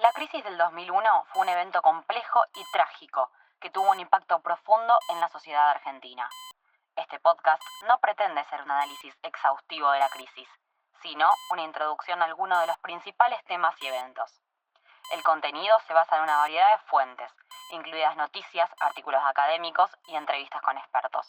La crisis del 2001 fue un evento complejo y trágico que tuvo un impacto profundo en la sociedad argentina. Este podcast no pretende ser un análisis exhaustivo de la crisis, sino una introducción a algunos de los principales temas y eventos. El contenido se basa en una variedad de fuentes, incluidas noticias, artículos académicos y entrevistas con expertos.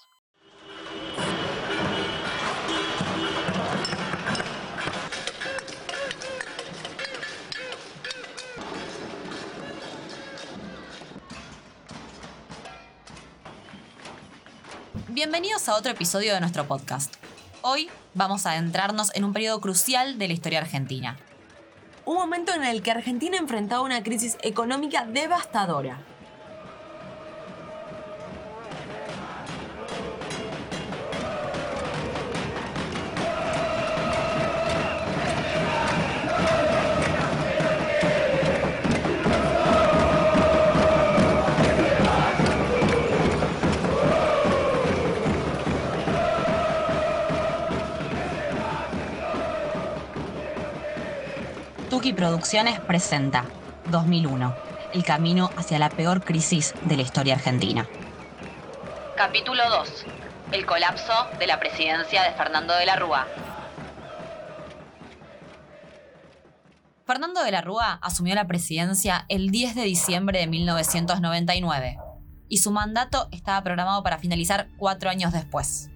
Bienvenidos a otro episodio de nuestro podcast. Hoy vamos a adentrarnos en un periodo crucial de la historia argentina. Un momento en el que Argentina enfrentaba una crisis económica devastadora. Tuki Producciones presenta 2001, el camino hacia la peor crisis de la historia argentina. Capítulo 2, el colapso de la presidencia de Fernando de la Rúa. Fernando de la Rúa asumió la presidencia el 10 de diciembre de 1999 y su mandato estaba programado para finalizar cuatro años después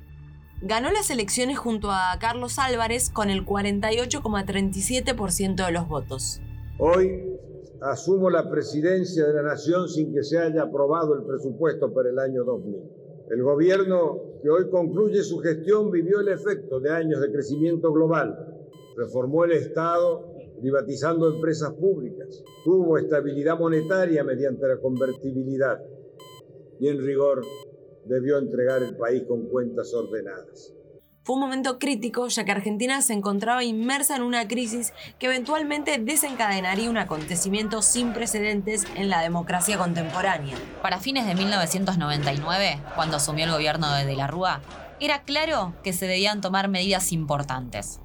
ganó las elecciones junto a Carlos Álvarez con el 48,37% de los votos. Hoy asumo la presidencia de la Nación sin que se haya aprobado el presupuesto para el año 2000. El gobierno que hoy concluye su gestión vivió el efecto de años de crecimiento global, reformó el Estado privatizando empresas públicas, tuvo estabilidad monetaria mediante la convertibilidad y en rigor debió entregar el país con cuentas ordenadas. Fue un momento crítico ya que Argentina se encontraba inmersa en una crisis que eventualmente desencadenaría un acontecimiento sin precedentes en la democracia contemporánea. Para fines de 1999, cuando asumió el gobierno de De la Rúa, era claro que se debían tomar medidas importantes.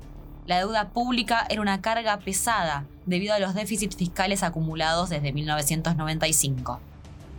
La deuda pública era una carga pesada debido a los déficits fiscales acumulados desde 1995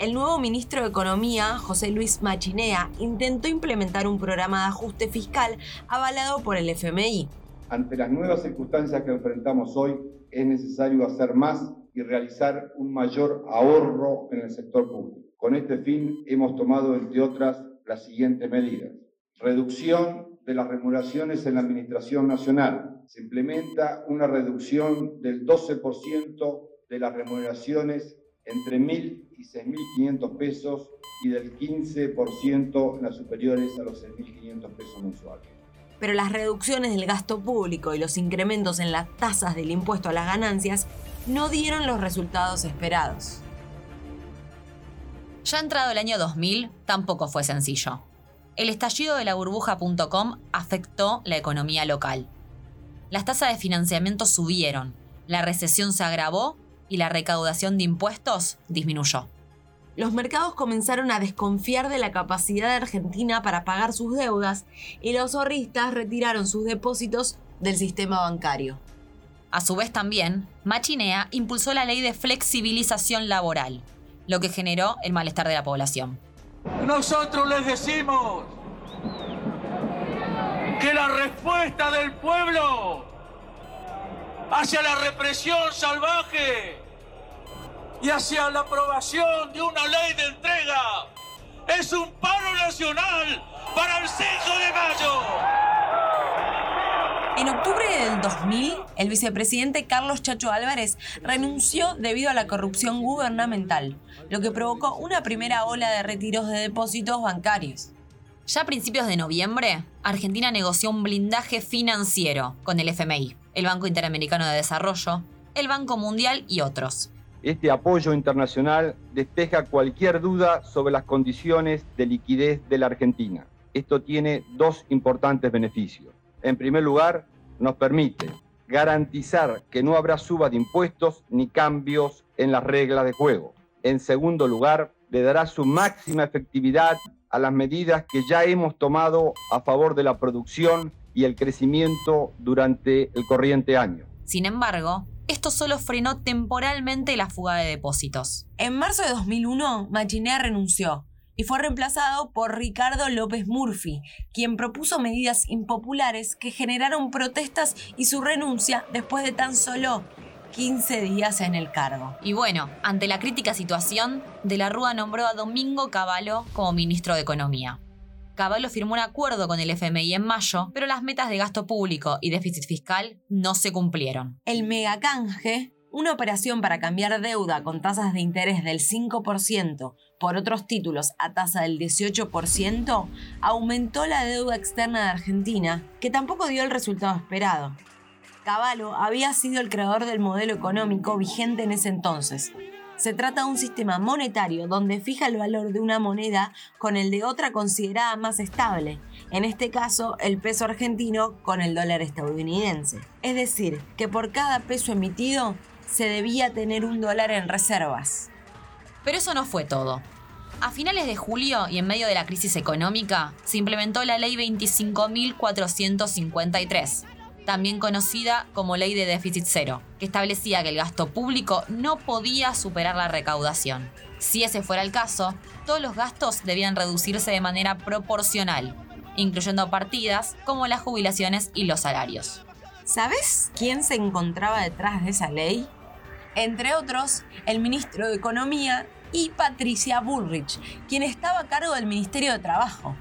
el nuevo ministro de Economía, José Luis Machinea, intentó implementar un programa de ajuste fiscal avalado por el FMI. Ante las nuevas circunstancias que enfrentamos hoy, es necesario hacer más y realizar un mayor ahorro en el sector público. Con este fin hemos tomado, entre otras, las siguientes medidas. Reducción de las remuneraciones en la Administración Nacional. Se implementa una reducción del 12% de las remuneraciones entre 1.000 y 6.500 pesos y del 15% en las superiores a los 6.500 pesos mensuales. Pero las reducciones del gasto público y los incrementos en las tasas del impuesto a las ganancias no dieron los resultados esperados. Ya entrado el año 2000, tampoco fue sencillo. El estallido de la burbuja.com afectó la economía local. Las tasas de financiamiento subieron, la recesión se agravó y la recaudación de impuestos disminuyó. Los mercados comenzaron a desconfiar de la capacidad de Argentina para pagar sus deudas y los ahorristas retiraron sus depósitos del sistema bancario. A su vez también, Machinea impulsó la ley de flexibilización laboral, lo que generó el malestar de la población. Nosotros les decimos que la respuesta del pueblo hacia la represión salvaje y hacia la aprobación de una ley de entrega. Es un paro nacional para el 5 de mayo. En octubre del 2000, el vicepresidente Carlos Chacho Álvarez renunció debido a la corrupción gubernamental, lo que provocó una primera ola de retiros de depósitos bancarios. Ya a principios de noviembre, Argentina negoció un blindaje financiero con el FMI, el Banco Interamericano de Desarrollo, el Banco Mundial y otros. Este apoyo internacional despeja cualquier duda sobre las condiciones de liquidez de la Argentina. Esto tiene dos importantes beneficios. En primer lugar, nos permite garantizar que no habrá suba de impuestos ni cambios en las reglas de juego. En segundo lugar, le dará su máxima efectividad a las medidas que ya hemos tomado a favor de la producción y el crecimiento durante el corriente año. Sin embargo, esto solo frenó temporalmente la fuga de depósitos. En marzo de 2001, Machinea renunció y fue reemplazado por Ricardo López Murphy, quien propuso medidas impopulares que generaron protestas y su renuncia después de tan solo 15 días en el cargo. Y bueno, ante la crítica situación, De la Rúa nombró a Domingo Cavallo como ministro de Economía. Cavallo firmó un acuerdo con el FMI en mayo, pero las metas de gasto público y déficit fiscal no se cumplieron. El megacanje, una operación para cambiar deuda con tasas de interés del 5% por otros títulos a tasa del 18%, aumentó la deuda externa de Argentina, que tampoco dio el resultado esperado. Cavallo había sido el creador del modelo económico vigente en ese entonces. Se trata de un sistema monetario donde fija el valor de una moneda con el de otra considerada más estable, en este caso el peso argentino con el dólar estadounidense. Es decir, que por cada peso emitido se debía tener un dólar en reservas. Pero eso no fue todo. A finales de julio y en medio de la crisis económica, se implementó la Ley 25.453, también conocida como Ley de Déficit Cero, que establecía que el gasto público no podía superar la recaudación. Si ese fuera el caso, todos los gastos debían reducirse de manera proporcional, incluyendo partidas como las jubilaciones y los salarios. ¿Sabes quién se encontraba detrás de esa ley? Entre otros, el ministro de Economía y Patricia Bullrich, quien estaba a cargo del Ministerio de Trabajo.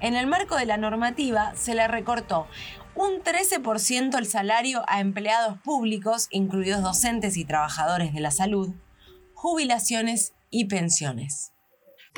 En el marco de la normativa se le recortó un 13% el salario a empleados públicos, incluidos docentes y trabajadores de la salud, jubilaciones y pensiones.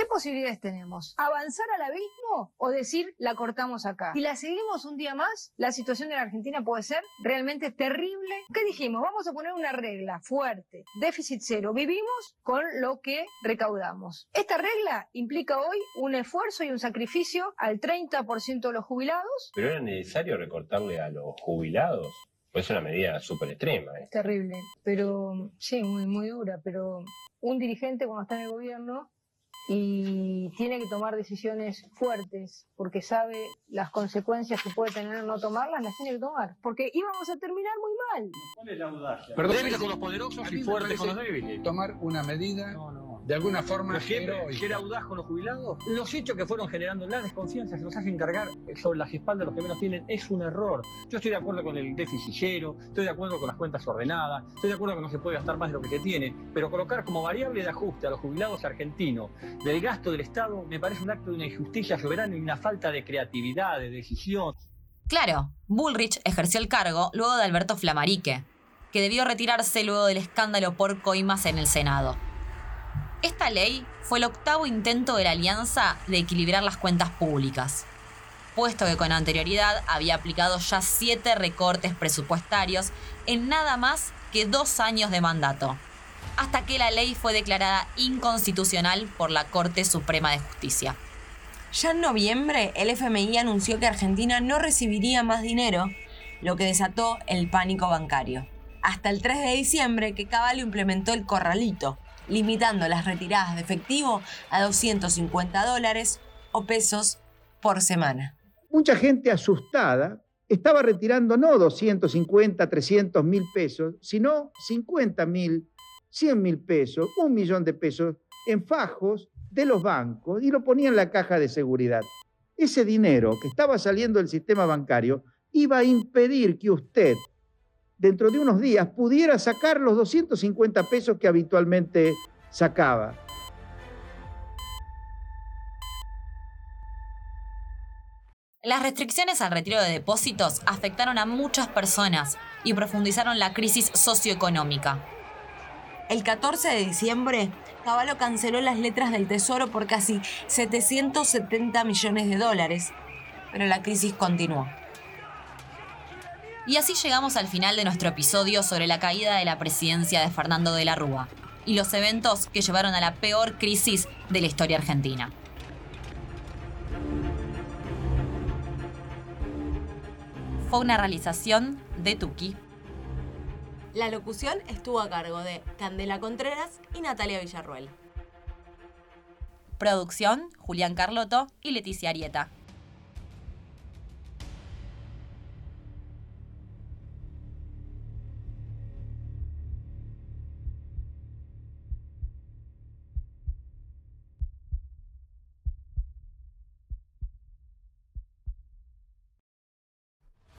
¿Qué posibilidades tenemos? ¿Avanzar al abismo o decir la cortamos acá? Si la seguimos un día más, la situación de la Argentina puede ser realmente terrible. ¿Qué dijimos? Vamos a poner una regla fuerte, déficit cero. Vivimos con lo que recaudamos. Esta regla implica hoy un esfuerzo y un sacrificio al 30% de los jubilados. Pero era necesario recortarle a los jubilados. Pues es una medida súper extrema. ¿eh? Terrible, pero sí, muy, muy dura. Pero un dirigente cuando está en el gobierno y tiene que tomar decisiones fuertes porque sabe las consecuencias que puede tener no tomarlas, las tiene que tomar. Porque íbamos a terminar muy mal. ¿Cuál es la audacia? Débiles con los poderosos y fuertes con los débiles. Tomar una medida de alguna forma ¿Ser audaz con los jubilados? Los hechos que fueron generando la desconfianza que nos hacen cargar sobre las espaldas de los que menos tienen es un error. Yo estoy de acuerdo con el déficit cero, estoy de acuerdo con las cuentas ordenadas, estoy de acuerdo que no se puede gastar más de lo que se tiene, pero colocar como variable de ajuste a los jubilados argentinos del gasto del Estado me parece un acto de una injusticia soberana y una falta de creatividad, de decisión. Claro, Bullrich ejerció el cargo luego de Alberto Flamarique, que debió retirarse luego del escándalo por coimas en el Senado. Esta ley fue el octavo intento de la alianza de equilibrar las cuentas públicas, puesto que con anterioridad había aplicado ya siete recortes presupuestarios en nada más que dos años de mandato, hasta que la ley fue declarada inconstitucional por la Corte Suprema de Justicia. Ya en noviembre, el FMI anunció que Argentina no recibiría más dinero, lo que desató el pánico bancario. Hasta el 3 de diciembre que Caballo implementó el corralito, limitando las retiradas de efectivo a 250 dólares o pesos por semana. Mucha gente asustada estaba retirando no 250, 300 mil pesos, sino 50 mil, 100 mil pesos, un millón de pesos en fajos de los bancos y lo ponía en la caja de seguridad. Ese dinero que estaba saliendo del sistema bancario iba a impedir que usted dentro de unos días pudiera sacar los 250 pesos que habitualmente sacaba. Las restricciones al retiro de depósitos afectaron a muchas personas y profundizaron la crisis socioeconómica. El 14 de diciembre, Caballo canceló las letras del Tesoro por casi 770 millones de dólares, pero la crisis continuó. Y así llegamos al final de nuestro episodio sobre la caída de la presidencia de Fernando de la Rúa y los eventos que llevaron a la peor crisis de la historia argentina. Fue una realización de Tuki. La locución estuvo a cargo de Candela Contreras y Natalia Villarruel. Producción, Julián Carlotto y Leticia Arieta.